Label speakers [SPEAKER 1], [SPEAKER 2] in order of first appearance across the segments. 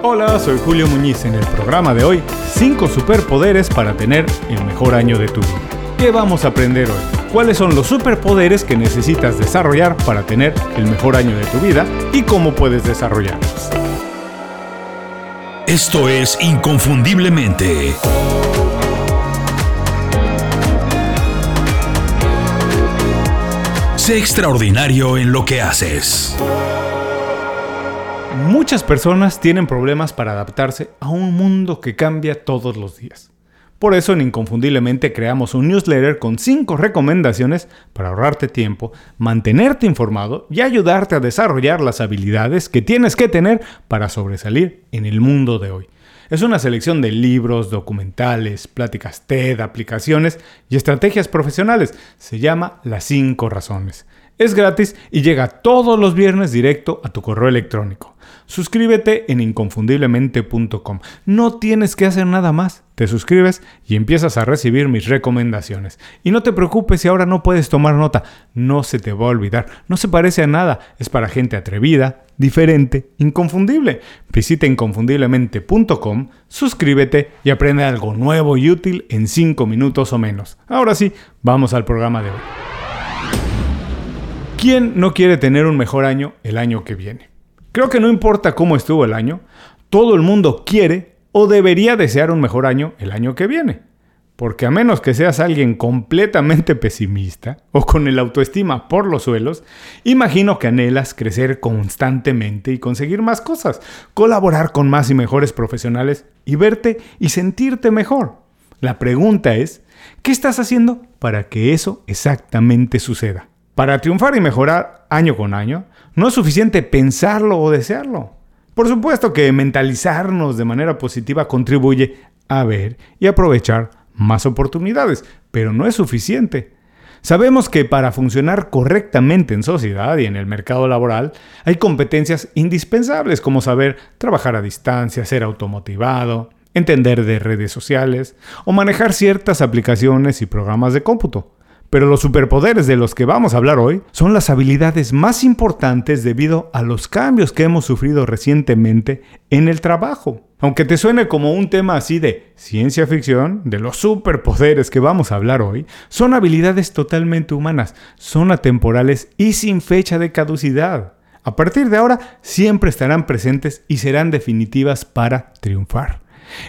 [SPEAKER 1] Hola, soy Julio Muñiz en el programa de hoy, 5 superpoderes para tener el mejor año de tu vida. ¿Qué vamos a aprender hoy? ¿Cuáles son los superpoderes que necesitas desarrollar para tener el mejor año de tu vida y cómo puedes desarrollarlos?
[SPEAKER 2] Esto es Inconfundiblemente. Sé extraordinario en lo que haces.
[SPEAKER 1] Muchas personas tienen problemas para adaptarse a un mundo que cambia todos los días. Por eso en Inconfundiblemente creamos un newsletter con 5 recomendaciones para ahorrarte tiempo, mantenerte informado y ayudarte a desarrollar las habilidades que tienes que tener para sobresalir en el mundo de hoy. Es una selección de libros, documentales, pláticas TED, aplicaciones y estrategias profesionales. Se llama Las 5 Razones. Es gratis y llega todos los viernes directo a tu correo electrónico. Suscríbete en inconfundiblemente.com. No tienes que hacer nada más. Te suscribes y empiezas a recibir mis recomendaciones. Y no te preocupes si ahora no puedes tomar nota. No se te va a olvidar. No se parece a nada. Es para gente atrevida, diferente, inconfundible. Visita inconfundiblemente.com, suscríbete y aprende algo nuevo y útil en 5 minutos o menos. Ahora sí, vamos al programa de hoy. ¿Quién no quiere tener un mejor año el año que viene? Creo que no importa cómo estuvo el año, todo el mundo quiere o debería desear un mejor año el año que viene. Porque a menos que seas alguien completamente pesimista o con el autoestima por los suelos, imagino que anhelas crecer constantemente y conseguir más cosas, colaborar con más y mejores profesionales y verte y sentirte mejor. La pregunta es, ¿qué estás haciendo para que eso exactamente suceda? Para triunfar y mejorar año con año, no es suficiente pensarlo o desearlo. Por supuesto que mentalizarnos de manera positiva contribuye a ver y aprovechar más oportunidades, pero no es suficiente. Sabemos que para funcionar correctamente en sociedad y en el mercado laboral hay competencias indispensables como saber trabajar a distancia, ser automotivado, entender de redes sociales o manejar ciertas aplicaciones y programas de cómputo. Pero los superpoderes de los que vamos a hablar hoy son las habilidades más importantes debido a los cambios que hemos sufrido recientemente en el trabajo. Aunque te suene como un tema así de ciencia ficción, de los superpoderes que vamos a hablar hoy, son habilidades totalmente humanas, son atemporales y sin fecha de caducidad. A partir de ahora siempre estarán presentes y serán definitivas para triunfar.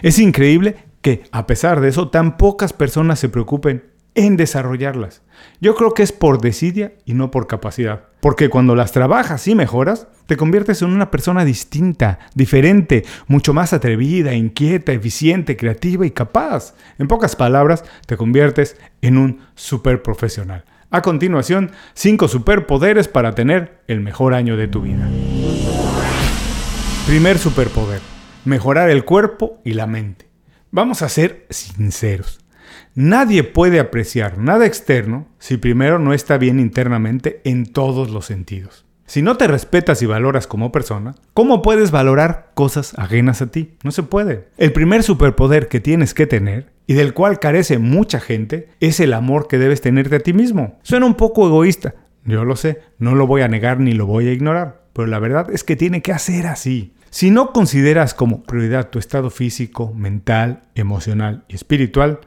[SPEAKER 1] Es increíble que, a pesar de eso, tan pocas personas se preocupen en desarrollarlas. Yo creo que es por desidia y no por capacidad. Porque cuando las trabajas y mejoras, te conviertes en una persona distinta, diferente, mucho más atrevida, inquieta, eficiente, creativa y capaz. En pocas palabras, te conviertes en un super profesional. A continuación, 5 superpoderes para tener el mejor año de tu vida. Primer superpoder, mejorar el cuerpo y la mente. Vamos a ser sinceros. Nadie puede apreciar nada externo si primero no está bien internamente en todos los sentidos. Si no te respetas y valoras como persona, ¿cómo puedes valorar cosas ajenas a ti? No se puede. El primer superpoder que tienes que tener y del cual carece mucha gente es el amor que debes tenerte a ti mismo. Suena un poco egoísta, yo lo sé, no lo voy a negar ni lo voy a ignorar, pero la verdad es que tiene que hacer así. Si no consideras como prioridad tu estado físico, mental, emocional y espiritual,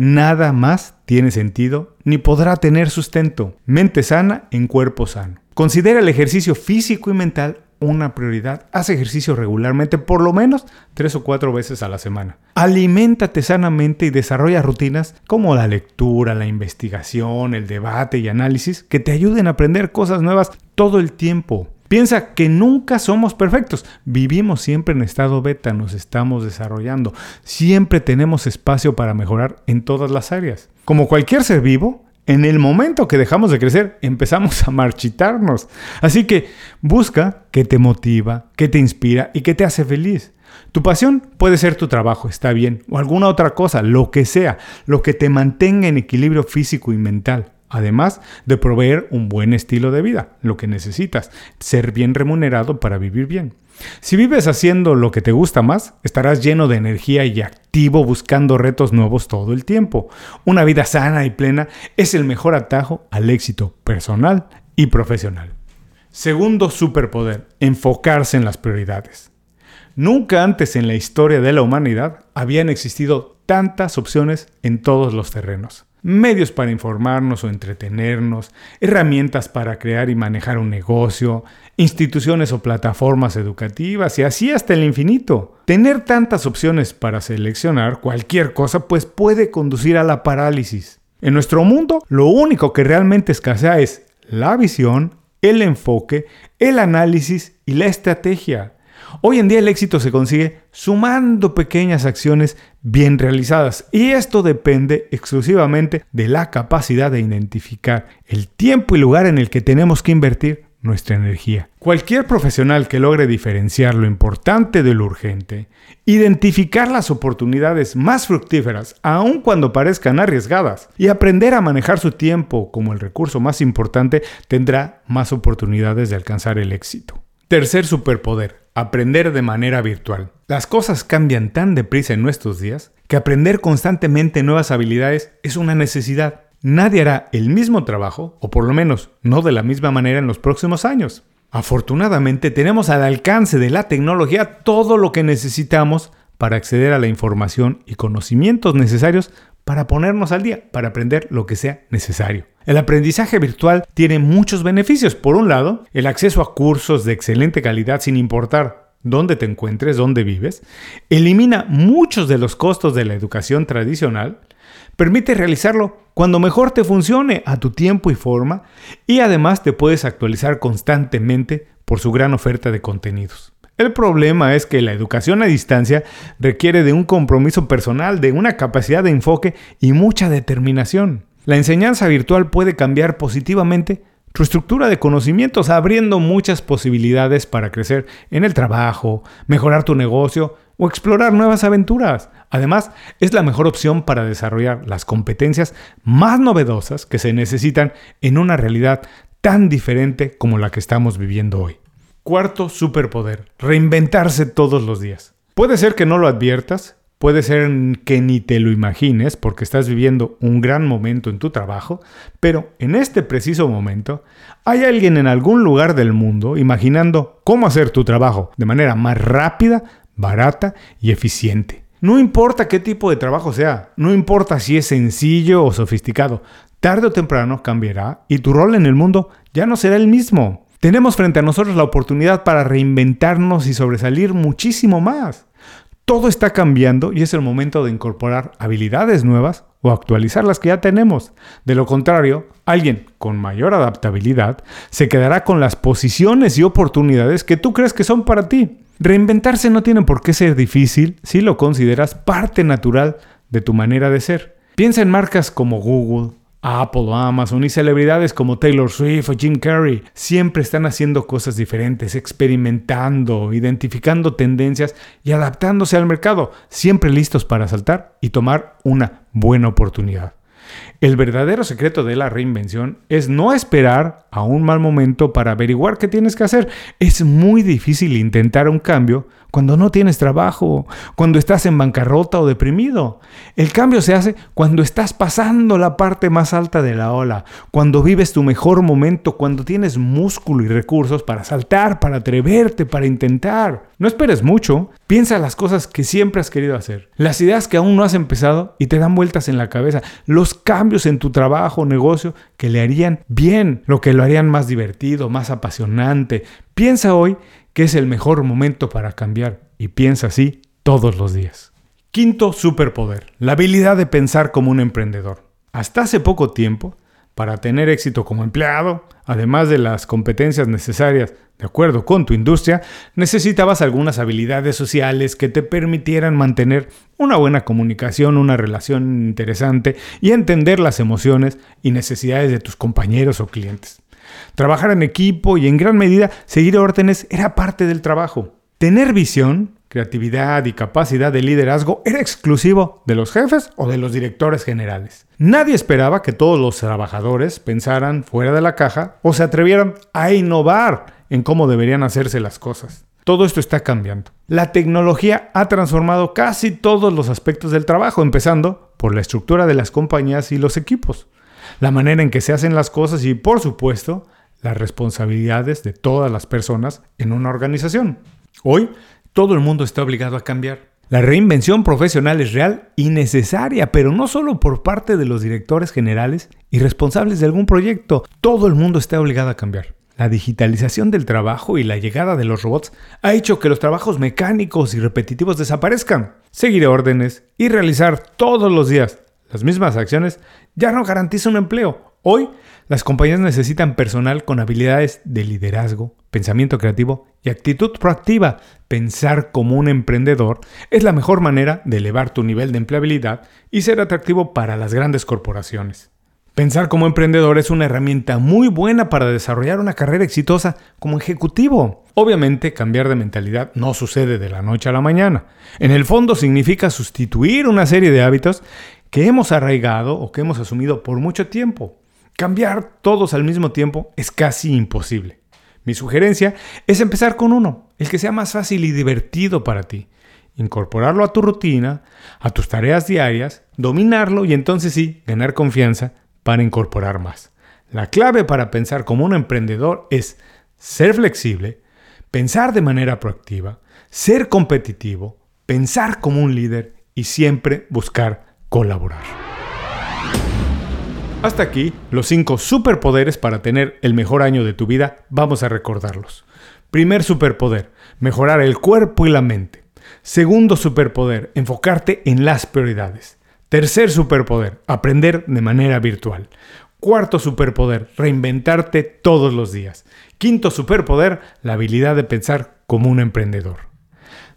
[SPEAKER 1] nada más tiene sentido ni podrá tener sustento. Mente sana en cuerpo sano. Considera el ejercicio físico y mental una prioridad. Haz ejercicio regularmente, por lo menos tres o cuatro veces a la semana. Aliméntate sanamente y desarrolla rutinas como la lectura, la investigación, el debate y análisis que te ayuden a aprender cosas nuevas todo el tiempo. Piensa que nunca somos perfectos. Vivimos siempre en estado beta, nos estamos desarrollando. Siempre tenemos espacio para mejorar en todas las áreas. Como cualquier ser vivo, en el momento que dejamos de crecer, empezamos a marchitarnos. Así que busca qué te motiva, qué te inspira y qué te hace feliz. Tu pasión puede ser tu trabajo, está bien, o alguna otra cosa, lo que sea, lo que te mantenga en equilibrio físico y mental además de proveer un buen estilo de vida, lo que necesitas, ser bien remunerado para vivir bien. Si vives haciendo lo que te gusta más, estarás lleno de energía y activo buscando retos nuevos todo el tiempo. Una vida sana y plena es el mejor atajo al éxito personal y profesional. Segundo superpoder, enfocarse en las prioridades. Nunca antes en la historia de la humanidad habían existido tantas opciones en todos los terrenos. Medios para informarnos o entretenernos, herramientas para crear y manejar un negocio, instituciones o plataformas educativas y así hasta el infinito. Tener tantas opciones para seleccionar cualquier cosa pues puede conducir a la parálisis. En nuestro mundo lo único que realmente escasea es la visión, el enfoque, el análisis y la estrategia. Hoy en día el éxito se consigue sumando pequeñas acciones bien realizadas y esto depende exclusivamente de la capacidad de identificar el tiempo y lugar en el que tenemos que invertir nuestra energía. Cualquier profesional que logre diferenciar lo importante de lo urgente, identificar las oportunidades más fructíferas aun cuando parezcan arriesgadas y aprender a manejar su tiempo como el recurso más importante tendrá más oportunidades de alcanzar el éxito. Tercer superpoder, aprender de manera virtual. Las cosas cambian tan deprisa en nuestros días que aprender constantemente nuevas habilidades es una necesidad. Nadie hará el mismo trabajo, o por lo menos no de la misma manera en los próximos años. Afortunadamente tenemos al alcance de la tecnología todo lo que necesitamos para acceder a la información y conocimientos necesarios para ponernos al día, para aprender lo que sea necesario. El aprendizaje virtual tiene muchos beneficios. Por un lado, el acceso a cursos de excelente calidad sin importar dónde te encuentres, dónde vives, elimina muchos de los costos de la educación tradicional, permite realizarlo cuando mejor te funcione a tu tiempo y forma y además te puedes actualizar constantemente por su gran oferta de contenidos. El problema es que la educación a distancia requiere de un compromiso personal, de una capacidad de enfoque y mucha determinación. La enseñanza virtual puede cambiar positivamente tu estructura de conocimientos, abriendo muchas posibilidades para crecer en el trabajo, mejorar tu negocio o explorar nuevas aventuras. Además, es la mejor opción para desarrollar las competencias más novedosas que se necesitan en una realidad tan diferente como la que estamos viviendo hoy. Cuarto superpoder, reinventarse todos los días. Puede ser que no lo adviertas, puede ser que ni te lo imagines porque estás viviendo un gran momento en tu trabajo, pero en este preciso momento hay alguien en algún lugar del mundo imaginando cómo hacer tu trabajo de manera más rápida, barata y eficiente. No importa qué tipo de trabajo sea, no importa si es sencillo o sofisticado, tarde o temprano cambiará y tu rol en el mundo ya no será el mismo. Tenemos frente a nosotros la oportunidad para reinventarnos y sobresalir muchísimo más. Todo está cambiando y es el momento de incorporar habilidades nuevas o actualizar las que ya tenemos. De lo contrario, alguien con mayor adaptabilidad se quedará con las posiciones y oportunidades que tú crees que son para ti. Reinventarse no tiene por qué ser difícil si lo consideras parte natural de tu manera de ser. Piensa en marcas como Google, Apple Amazon y celebridades como Taylor Swift o Jim Carrey siempre están haciendo cosas diferentes, experimentando, identificando tendencias y adaptándose al mercado, siempre listos para saltar y tomar una buena oportunidad. El verdadero secreto de la reinvención es no esperar a un mal momento para averiguar qué tienes que hacer. Es muy difícil intentar un cambio cuando no tienes trabajo, cuando estás en bancarrota o deprimido. El cambio se hace cuando estás pasando la parte más alta de la ola, cuando vives tu mejor momento, cuando tienes músculo y recursos para saltar, para atreverte, para intentar. No esperes mucho, piensa las cosas que siempre has querido hacer, las ideas que aún no has empezado y te dan vueltas en la cabeza, los cambios en tu trabajo o negocio que le harían bien, lo que lo harían más divertido, más apasionante. Piensa hoy que es el mejor momento para cambiar y piensa así todos los días. Quinto superpoder, la habilidad de pensar como un emprendedor. Hasta hace poco tiempo, para tener éxito como empleado, además de las competencias necesarias de acuerdo con tu industria, necesitabas algunas habilidades sociales que te permitieran mantener una buena comunicación, una relación interesante y entender las emociones y necesidades de tus compañeros o clientes. Trabajar en equipo y en gran medida seguir órdenes era parte del trabajo. Tener visión, creatividad y capacidad de liderazgo era exclusivo de los jefes o de los directores generales. Nadie esperaba que todos los trabajadores pensaran fuera de la caja o se atrevieran a innovar en cómo deberían hacerse las cosas. Todo esto está cambiando. La tecnología ha transformado casi todos los aspectos del trabajo, empezando por la estructura de las compañías y los equipos la manera en que se hacen las cosas y, por supuesto, las responsabilidades de todas las personas en una organización. Hoy, Todo el mundo está obligado a cambiar. La reinvención profesional es real y necesaria, pero no solo por parte de los directores generales y responsables de algún proyecto. Todo el mundo está obligado a cambiar. La digitalización del trabajo y la llegada de los robots ha hecho que los trabajos mecánicos y repetitivos desaparezcan. Seguir órdenes y realizar todos los días las mismas acciones ya no garantiza un empleo. Hoy las compañías necesitan personal con habilidades de liderazgo, pensamiento creativo y actitud proactiva. Pensar como un emprendedor es la mejor manera de elevar tu nivel de empleabilidad y ser atractivo para las grandes corporaciones. Pensar como emprendedor es una herramienta muy buena para desarrollar una carrera exitosa como ejecutivo. Obviamente, cambiar de mentalidad no sucede de la noche a la mañana. En el fondo significa sustituir una serie de hábitos que hemos arraigado o que hemos asumido por mucho tiempo. Cambiar todos al mismo tiempo es casi imposible. Mi sugerencia es empezar con uno, el que sea más fácil y divertido para ti. Incorporarlo a tu rutina, a tus tareas diarias, dominarlo y entonces sí, ganar confianza para incorporar más. La clave para pensar como un emprendedor es ser flexible, pensar de manera proactiva, ser competitivo, pensar como un líder y siempre buscar colaborar. Hasta aquí los 5 superpoderes para tener el mejor año de tu vida. Vamos a recordarlos. Primer superpoder, mejorar el cuerpo y la mente. Segundo superpoder, enfocarte en las prioridades. Tercer superpoder, aprender de manera virtual. Cuarto superpoder, reinventarte todos los días. Quinto superpoder, la habilidad de pensar como un emprendedor.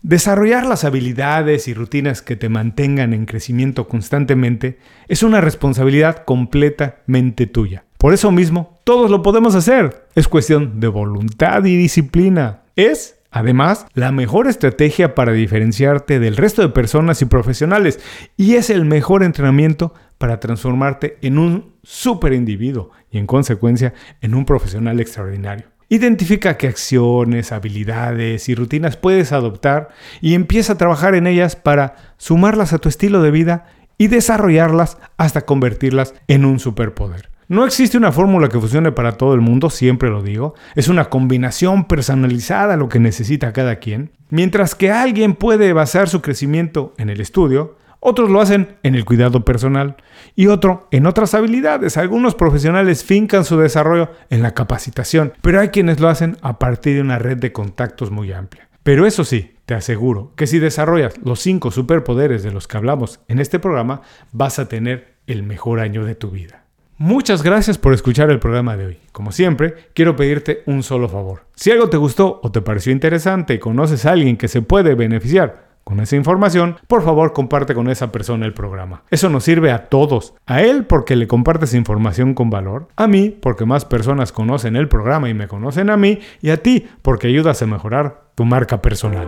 [SPEAKER 1] Desarrollar las habilidades y rutinas que te mantengan en crecimiento constantemente es una responsabilidad completamente tuya. Por eso mismo, todos lo podemos hacer. Es cuestión de voluntad y disciplina. Es, además, la mejor estrategia para diferenciarte del resto de personas y profesionales y es el mejor entrenamiento para transformarte en un super individuo y en consecuencia en un profesional extraordinario. Identifica qué acciones, habilidades y rutinas puedes adoptar y empieza a trabajar en ellas para sumarlas a tu estilo de vida y desarrollarlas hasta convertirlas en un superpoder. No existe una fórmula que funcione para todo el mundo, siempre lo digo. Es una combinación personalizada lo que necesita cada quien. Mientras que alguien puede basar su crecimiento en el estudio, otros lo hacen en el cuidado personal y otro en otras habilidades. Algunos profesionales fincan su desarrollo en la capacitación, pero hay quienes lo hacen a partir de una red de contactos muy amplia. Pero eso sí, te aseguro que si desarrollas los cinco superpoderes de los que hablamos en este programa, vas a tener el mejor año de tu vida. Muchas gracias por escuchar el programa de hoy. Como siempre, quiero pedirte un solo favor. Si algo te gustó o te pareció interesante y conoces a alguien que se puede beneficiar con esa información, por favor comparte con esa persona el programa. Eso nos sirve a todos. A él porque le compartes información con valor, a mí porque más personas conocen el programa y me conocen a mí, y a ti porque ayudas a mejorar tu marca personal.